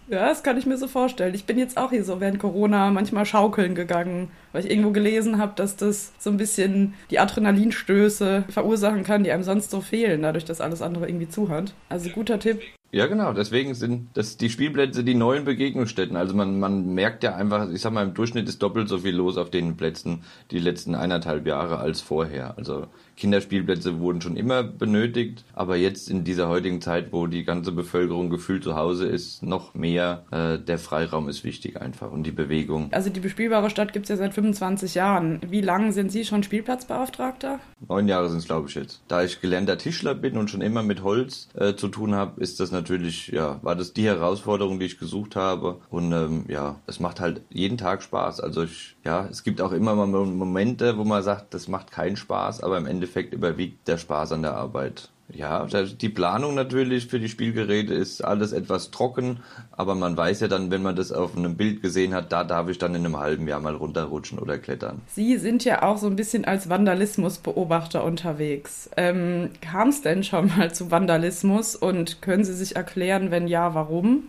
Ja, das kann ich mir so vorstellen. Ich bin jetzt auch hier so während Corona manchmal schaukeln gegangen, weil ich irgendwo gelesen habe, dass das so ein bisschen die Adrenalinstöße verursachen kann, die einem sonst so fehlen, dadurch, dass alles andere irgendwie zuhört. Also guter Tipp. Ja, genau. Deswegen sind das die Spielplätze die neuen Begegnungsstätten. Also man, man merkt ja einfach, ich sag mal, im Durchschnitt ist doppelt so viel los auf den Plätzen die letzten eineinhalb Jahre als vorher. Also Kinderspielplätze wurden schon immer benötigt, aber jetzt in dieser heutigen Zeit, wo die ganze Bevölkerung gefühlt zu Hause ist, noch mehr. Äh, der Freiraum ist wichtig einfach und die Bewegung. Also die bespielbare Stadt gibt es ja seit 25 Jahren. Wie lange sind Sie schon Spielplatzbeauftragter? Neun Jahre sind es, glaube ich, jetzt. Da ich gelernter Tischler bin und schon immer mit Holz äh, zu tun habe, ist das natürlich, ja, war das die Herausforderung, die ich gesucht habe. Und ähm, ja, es macht halt jeden Tag Spaß. Also ich, ja, es gibt auch immer mal Momente, wo man sagt, das macht keinen Spaß, aber im Endeffekt überwiegt der Spaß an der Arbeit. Ja, die Planung natürlich für die Spielgeräte ist alles etwas trocken, aber man weiß ja dann, wenn man das auf einem Bild gesehen hat, da darf ich dann in einem halben Jahr mal runterrutschen oder klettern. Sie sind ja auch so ein bisschen als Vandalismusbeobachter unterwegs. Ähm, Kam es denn schon mal zu Vandalismus und können Sie sich erklären, wenn ja, warum?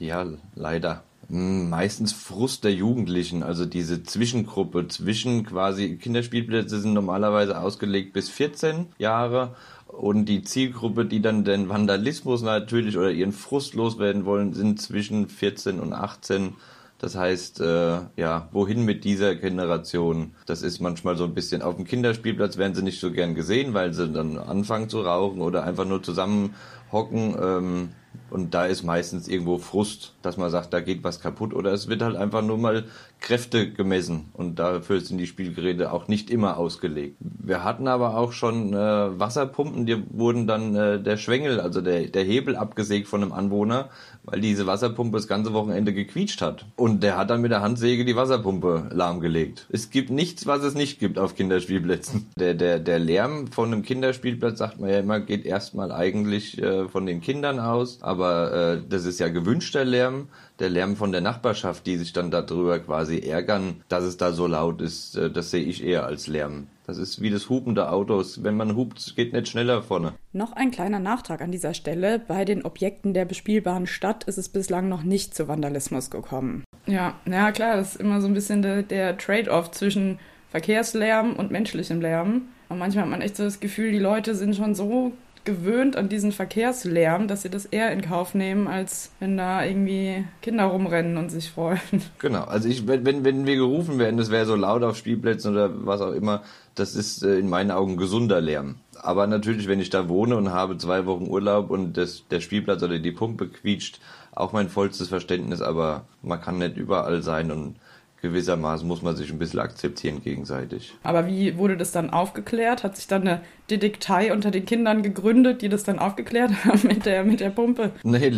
Ja, leider meistens Frust der Jugendlichen, also diese Zwischengruppe zwischen quasi Kinderspielplätze sind normalerweise ausgelegt bis 14 Jahre und die Zielgruppe, die dann den Vandalismus natürlich oder ihren Frust loswerden wollen, sind zwischen 14 und 18. Das heißt, äh, ja, wohin mit dieser Generation? Das ist manchmal so ein bisschen auf dem Kinderspielplatz werden sie nicht so gern gesehen, weil sie dann anfangen zu rauchen oder einfach nur zusammenhocken. Ähm, und da ist meistens irgendwo Frust, dass man sagt, da geht was kaputt. Oder es wird halt einfach nur mal Kräfte gemessen. Und dafür sind die Spielgeräte auch nicht immer ausgelegt. Wir hatten aber auch schon äh, Wasserpumpen, die wurden dann äh, der Schwengel, also der, der Hebel abgesägt von einem Anwohner, weil diese Wasserpumpe das ganze Wochenende gequietscht hat. Und der hat dann mit der Handsäge die Wasserpumpe lahmgelegt. Es gibt nichts, was es nicht gibt auf Kinderspielplätzen. Der, der, der Lärm von einem Kinderspielplatz, sagt man ja immer, geht erstmal eigentlich äh, von den Kindern aus aber äh, das ist ja gewünschter Lärm, der Lärm von der Nachbarschaft, die sich dann darüber quasi ärgern, dass es da so laut ist, äh, das sehe ich eher als Lärm. Das ist wie das Hupen der Autos. Wenn man hupt, geht nicht schneller vorne. Noch ein kleiner Nachtrag an dieser Stelle. Bei den Objekten der bespielbaren Stadt ist es bislang noch nicht zu Vandalismus gekommen. Ja, ja klar, das ist immer so ein bisschen der, der Trade-off zwischen Verkehrslärm und menschlichem Lärm. Und manchmal hat man echt so das Gefühl, die Leute sind schon so gewöhnt an diesen Verkehrslärm, dass sie das eher in Kauf nehmen, als wenn da irgendwie Kinder rumrennen und sich freuen. Genau, also ich, wenn, wenn wir gerufen werden, das wäre so laut auf Spielplätzen oder was auch immer, das ist äh, in meinen Augen gesunder Lärm. Aber natürlich, wenn ich da wohne und habe zwei Wochen Urlaub und das, der Spielplatz oder die Pumpe quietscht, auch mein vollstes Verständnis, aber man kann nicht überall sein und gewissermaßen muss man sich ein bisschen akzeptieren gegenseitig. Aber wie wurde das dann aufgeklärt? Hat sich dann eine Detektei unter den Kindern gegründet, die das dann aufgeklärt haben mit der, mit der Pumpe? Nee,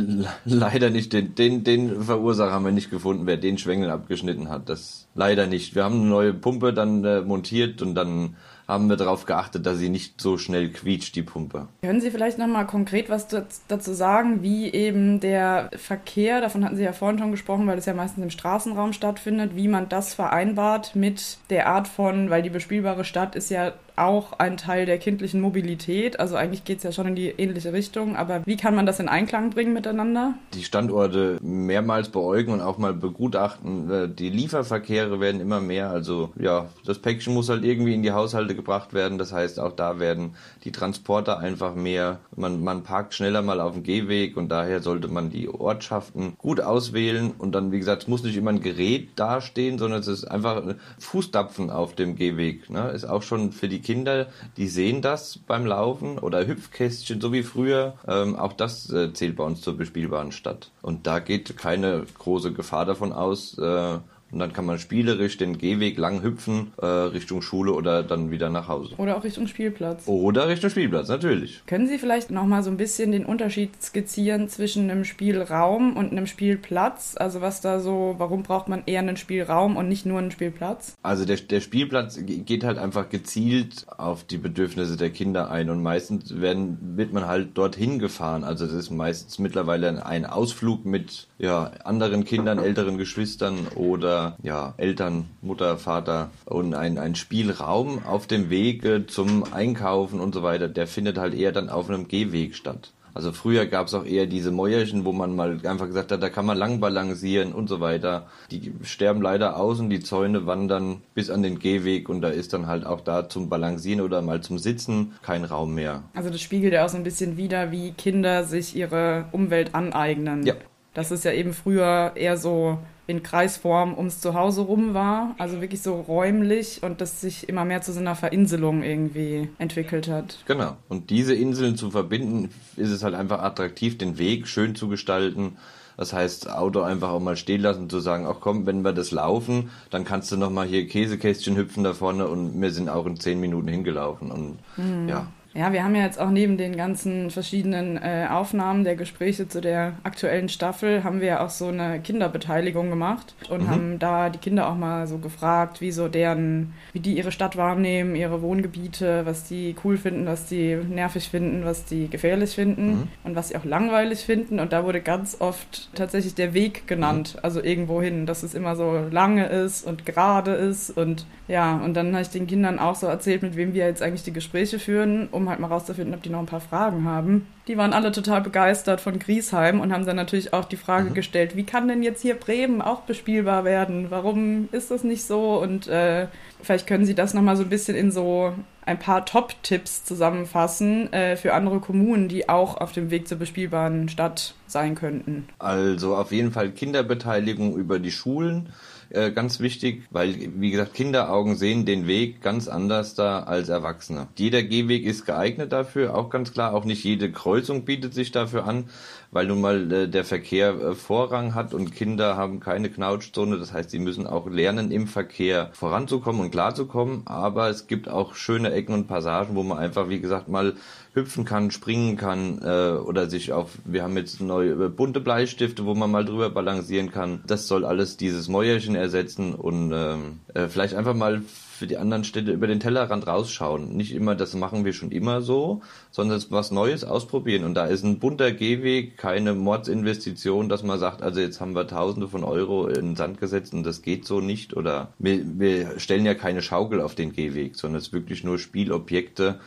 leider nicht. Den, den, den Verursacher haben wir nicht gefunden, wer den Schwengel abgeschnitten hat. Das leider nicht. Wir haben eine neue Pumpe dann äh, montiert und dann haben wir darauf geachtet, dass sie nicht so schnell quietscht, die Pumpe. Können Sie vielleicht nochmal konkret was dazu sagen, wie eben der Verkehr, davon hatten Sie ja vorhin schon gesprochen, weil es ja meistens im Straßenraum stattfindet, wie man das vereinbart mit der Art von, weil die bespielbare Stadt ist ja auch ein Teil der kindlichen Mobilität. Also eigentlich geht es ja schon in die ähnliche Richtung. Aber wie kann man das in Einklang bringen miteinander? Die Standorte mehrmals beäugen und auch mal begutachten. Äh, die Lieferverkehre werden immer mehr. Also ja, das Päckchen muss halt irgendwie in die Haushalte gebracht werden. Das heißt, auch da werden die Transporter einfach mehr. Man, man parkt schneller mal auf dem Gehweg und daher sollte man die Ortschaften gut auswählen. Und dann, wie gesagt, es muss nicht immer ein Gerät dastehen, sondern es ist einfach Fußtapfen auf dem Gehweg. Ne? Ist auch schon für die Kinder, die sehen das beim Laufen oder Hüpfkästchen, so wie früher. Ähm, auch das äh, zählt bei uns zur bespielbaren Stadt. Und da geht keine große Gefahr davon aus, äh, und dann kann man spielerisch den Gehweg lang hüpfen, äh, Richtung Schule oder dann wieder nach Hause. Oder auch Richtung Spielplatz. Oder Richtung Spielplatz, natürlich. Können Sie vielleicht nochmal so ein bisschen den Unterschied skizzieren zwischen einem Spielraum und einem Spielplatz? Also was da so, warum braucht man eher einen Spielraum und nicht nur einen Spielplatz? Also der, der Spielplatz geht halt einfach gezielt auf die Bedürfnisse der Kinder ein und meistens werden, wird man halt dorthin gefahren. Also das ist meistens mittlerweile ein Ausflug mit ja, anderen Kindern, älteren Geschwistern oder ja, Eltern, Mutter, Vater und ein, ein Spielraum auf dem Weg zum Einkaufen und so weiter, der findet halt eher dann auf einem Gehweg statt. Also früher gab es auch eher diese Mäuerchen, wo man mal einfach gesagt hat, da kann man lang balancieren und so weiter. Die sterben leider aus und die Zäune wandern bis an den Gehweg und da ist dann halt auch da zum Balancieren oder mal zum Sitzen kein Raum mehr. Also das spiegelt ja auch so ein bisschen wider, wie Kinder sich ihre Umwelt aneignen. Ja. Das ist ja eben früher eher so in Kreisform ums Zuhause rum war. Also wirklich so räumlich und das sich immer mehr zu so einer Verinselung irgendwie entwickelt hat. Genau. Und diese Inseln zu verbinden, ist es halt einfach attraktiv, den Weg schön zu gestalten. Das heißt, Auto einfach auch mal stehen lassen, zu sagen, ach komm, wenn wir das laufen, dann kannst du nochmal hier Käsekästchen hüpfen da vorne und wir sind auch in zehn Minuten hingelaufen. Und mhm. ja, ja, wir haben ja jetzt auch neben den ganzen verschiedenen äh, Aufnahmen der Gespräche zu der aktuellen Staffel, haben wir ja auch so eine Kinderbeteiligung gemacht und mhm. haben da die Kinder auch mal so gefragt, wie so deren, wie die ihre Stadt wahrnehmen, ihre Wohngebiete, was die cool finden, was die nervig finden, was die gefährlich finden mhm. und was sie auch langweilig finden. Und da wurde ganz oft tatsächlich der Weg genannt, mhm. also irgendwo hin, dass es immer so lange ist und gerade ist und ja, und dann habe ich den Kindern auch so erzählt, mit wem wir jetzt eigentlich die Gespräche führen, um halt mal rauszufinden, ob die noch ein paar Fragen haben. Die waren alle total begeistert von Griesheim und haben dann natürlich auch die Frage mhm. gestellt, wie kann denn jetzt hier Bremen auch bespielbar werden? Warum ist das nicht so? Und äh, vielleicht können Sie das nochmal so ein bisschen in so ein paar Top-Tipps zusammenfassen äh, für andere Kommunen, die auch auf dem Weg zur bespielbaren Stadt sein könnten. Also auf jeden Fall Kinderbeteiligung über die Schulen äh, ganz wichtig, weil, wie gesagt, Kinderaugen sehen den Weg ganz anders da als Erwachsene. Jeder Gehweg ist geeignet dafür, auch ganz klar. Auch nicht jede Kreuzung bietet sich dafür an, weil nun mal äh, der Verkehr äh, Vorrang hat und Kinder haben keine Knautschzone. Das heißt, sie müssen auch lernen, im Verkehr voranzukommen und klarzukommen. Aber es gibt auch schöne Ecken und Passagen, wo man einfach, wie gesagt, mal hüpfen kann, springen kann äh, oder sich auf, wir haben jetzt neue äh, bunte Bleistifte, wo man mal drüber balancieren kann. Das soll alles dieses Mäuerchen ersetzen und ähm, äh, vielleicht einfach mal für die anderen Städte über den Tellerrand rausschauen. Nicht immer, das machen wir schon immer so, sondern was Neues ausprobieren. Und da ist ein bunter Gehweg, keine Mordsinvestition, dass man sagt, also jetzt haben wir Tausende von Euro in den Sand gesetzt und das geht so nicht. Oder wir, wir stellen ja keine Schaukel auf den Gehweg, sondern es ist wirklich nur Spielobjekte,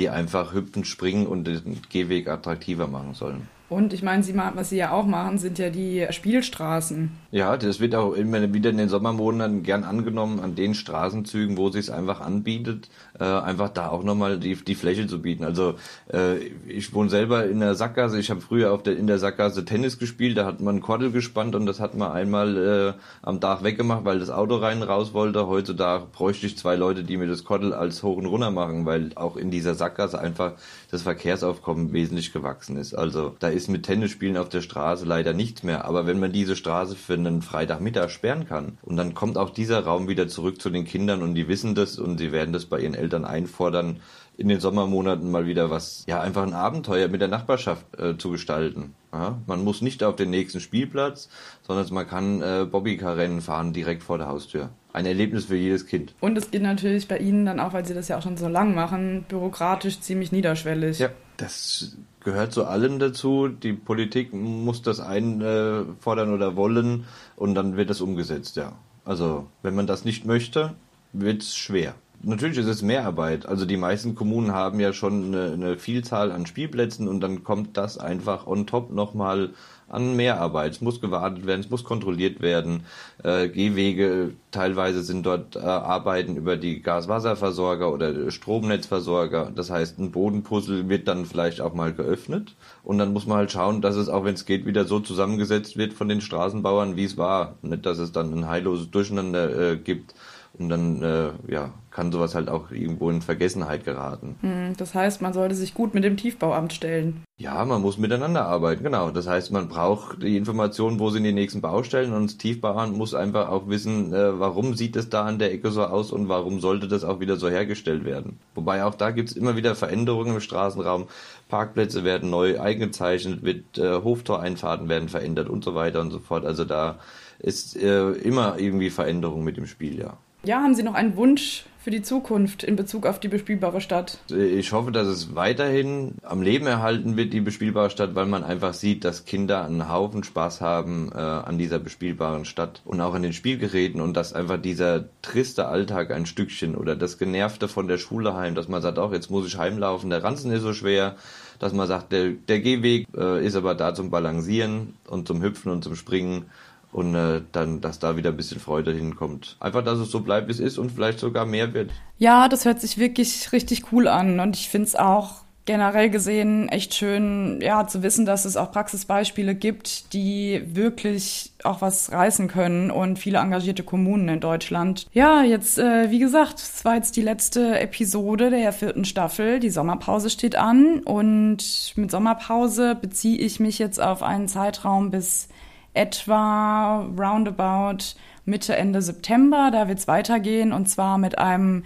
die einfach hüpfen, springen und den Gehweg attraktiver machen sollen. Und ich meine, sie, was sie ja auch machen, sind ja die Spielstraßen. Ja, das wird auch immer wieder in den Sommermonaten gern angenommen, an den Straßenzügen, wo es sich einfach anbietet, äh, einfach da auch nochmal die, die Fläche zu bieten. Also äh, ich wohne selber in der Sackgasse, ich habe früher auf der, in der Sackgasse Tennis gespielt, da hat man Kordel gespannt und das hat man einmal äh, am Tag weggemacht, weil das Auto rein raus wollte. Heutzutage bräuchte ich zwei Leute, die mir das Kordel als hoch und runter machen, weil auch in dieser Sackgasse einfach das Verkehrsaufkommen wesentlich gewachsen ist. Also da ist mit Tennisspielen auf der Straße leider nichts mehr. Aber wenn man diese Straße für einen Freitagmittag sperren kann und dann kommt auch dieser Raum wieder zurück zu den Kindern und die wissen das und sie werden das bei ihren Eltern einfordern, in den Sommermonaten mal wieder was, ja, einfach ein Abenteuer mit der Nachbarschaft äh, zu gestalten. Ja, man muss nicht auf den nächsten Spielplatz, sondern man kann äh, Bobbycar-Rennen fahren direkt vor der Haustür. Ein Erlebnis für jedes Kind. Und es geht natürlich bei Ihnen dann auch, weil Sie das ja auch schon so lang machen, bürokratisch ziemlich niederschwellig. Ja, das gehört zu allem dazu. Die Politik muss das einfordern oder wollen und dann wird das umgesetzt, ja. Also, wenn man das nicht möchte, wird es schwer. Natürlich ist es Mehrarbeit. Also die meisten Kommunen haben ja schon eine, eine Vielzahl an Spielplätzen und dann kommt das einfach on top nochmal an Mehrarbeit. Es muss gewartet werden, es muss kontrolliert werden. Äh, Gehwege, teilweise sind dort äh, Arbeiten über die Gaswasserversorger oder Stromnetzversorger. Das heißt, ein Bodenpuzzle wird dann vielleicht auch mal geöffnet. Und dann muss man halt schauen, dass es auch, wenn es geht, wieder so zusammengesetzt wird von den Straßenbauern, wie es war. Nicht, dass es dann ein heilloses Durcheinander äh, gibt. Und dann äh, ja, kann sowas halt auch irgendwo in Vergessenheit geraten. Hm, das heißt, man sollte sich gut mit dem Tiefbauamt stellen. Ja, man muss miteinander arbeiten, genau. Das heißt, man braucht die Informationen, wo sind die nächsten Baustellen und das Tiefbauamt muss einfach auch wissen, äh, warum sieht es da an der Ecke so aus und warum sollte das auch wieder so hergestellt werden. Wobei auch da gibt es immer wieder Veränderungen im Straßenraum. Parkplätze werden neu eingezeichnet, wird, äh, Hoftoreinfahrten werden verändert und so weiter und so fort. Also da ist äh, immer irgendwie Veränderung mit dem Spiel, ja. Ja, haben Sie noch einen Wunsch für die Zukunft in Bezug auf die bespielbare Stadt? Ich hoffe, dass es weiterhin am Leben erhalten wird, die bespielbare Stadt, weil man einfach sieht, dass Kinder einen Haufen Spaß haben äh, an dieser bespielbaren Stadt und auch an den Spielgeräten und dass einfach dieser triste Alltag ein Stückchen oder das Genervte von der Schule heim, dass man sagt, auch jetzt muss ich heimlaufen, der Ranzen ist so schwer, dass man sagt, der, der Gehweg äh, ist aber da zum Balancieren und zum Hüpfen und zum Springen und äh, dann, dass da wieder ein bisschen Freude hinkommt. Einfach, dass es so bleibt, wie es ist und vielleicht sogar mehr wird. Ja, das hört sich wirklich richtig cool an und ich finde es auch generell gesehen echt schön, ja, zu wissen, dass es auch Praxisbeispiele gibt, die wirklich auch was reißen können und viele engagierte Kommunen in Deutschland. Ja, jetzt, äh, wie gesagt, es war jetzt die letzte Episode der vierten Staffel. Die Sommerpause steht an und mit Sommerpause beziehe ich mich jetzt auf einen Zeitraum bis etwa roundabout Mitte, Ende September. Da wird es weitergehen und zwar mit einem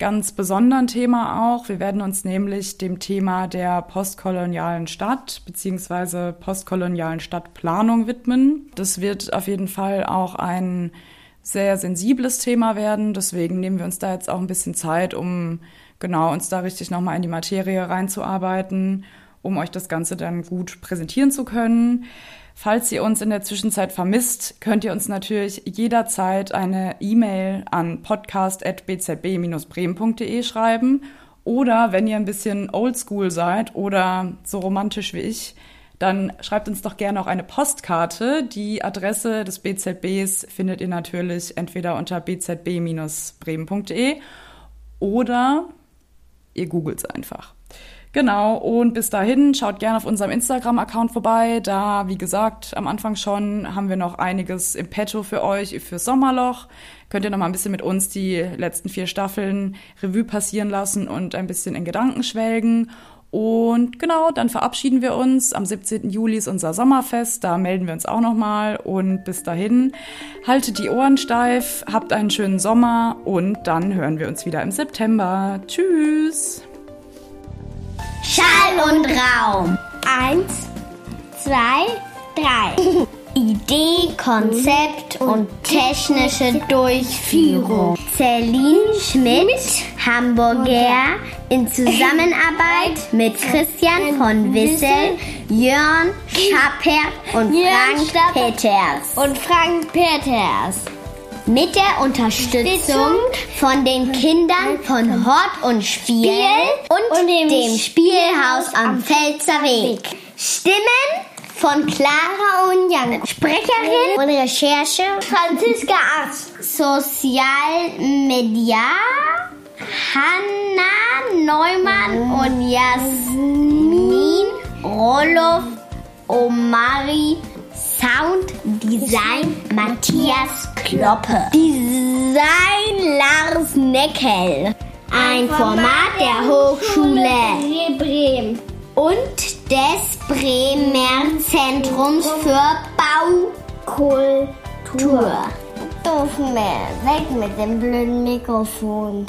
ganz besonderen Thema auch. Wir werden uns nämlich dem Thema der postkolonialen Stadt bzw. postkolonialen Stadtplanung widmen. Das wird auf jeden Fall auch ein sehr sensibles Thema werden. Deswegen nehmen wir uns da jetzt auch ein bisschen Zeit, um genau uns da richtig nochmal in die Materie reinzuarbeiten, um euch das Ganze dann gut präsentieren zu können. Falls ihr uns in der Zwischenzeit vermisst, könnt ihr uns natürlich jederzeit eine E-Mail an podcast.bzb-bremen.de schreiben. Oder wenn ihr ein bisschen oldschool seid oder so romantisch wie ich, dann schreibt uns doch gerne auch eine Postkarte. Die Adresse des BZBs findet ihr natürlich entweder unter bzb-bremen.de oder ihr googelt es einfach. Genau, und bis dahin schaut gerne auf unserem Instagram-Account vorbei. Da, wie gesagt, am Anfang schon haben wir noch einiges im Petto für euch, für Sommerloch. Könnt ihr noch mal ein bisschen mit uns die letzten vier Staffeln Revue passieren lassen und ein bisschen in Gedanken schwelgen. Und genau, dann verabschieden wir uns. Am 17. Juli ist unser Sommerfest, da melden wir uns auch nochmal. Und bis dahin, haltet die Ohren steif, habt einen schönen Sommer und dann hören wir uns wieder im September. Tschüss! Schall und Raum. Eins, zwei, drei. Idee, Konzept und technische Durchführung. Celine Schmidt, Hamburger, in Zusammenarbeit mit Christian von Wissel, Jörn Schappert und Frank Peters. Und Frank Peters mit der Unterstützung von den Kindern von Hort und Spiel und, und dem, dem Spielhaus am Pfälzer Weg. Stimmen von Clara und Jan. Sprecherin und Recherche Franziska Arzt. Sozialmedia Hanna Neumann und Jasmin Roloff Omari Sound Design Matthias Kloppe. Design Lars Neckel. Ein Format der Hochschule Bremen und des Bremer Zentrums für Baukultur. Doof mehr. Weg mit dem blöden Mikrofon.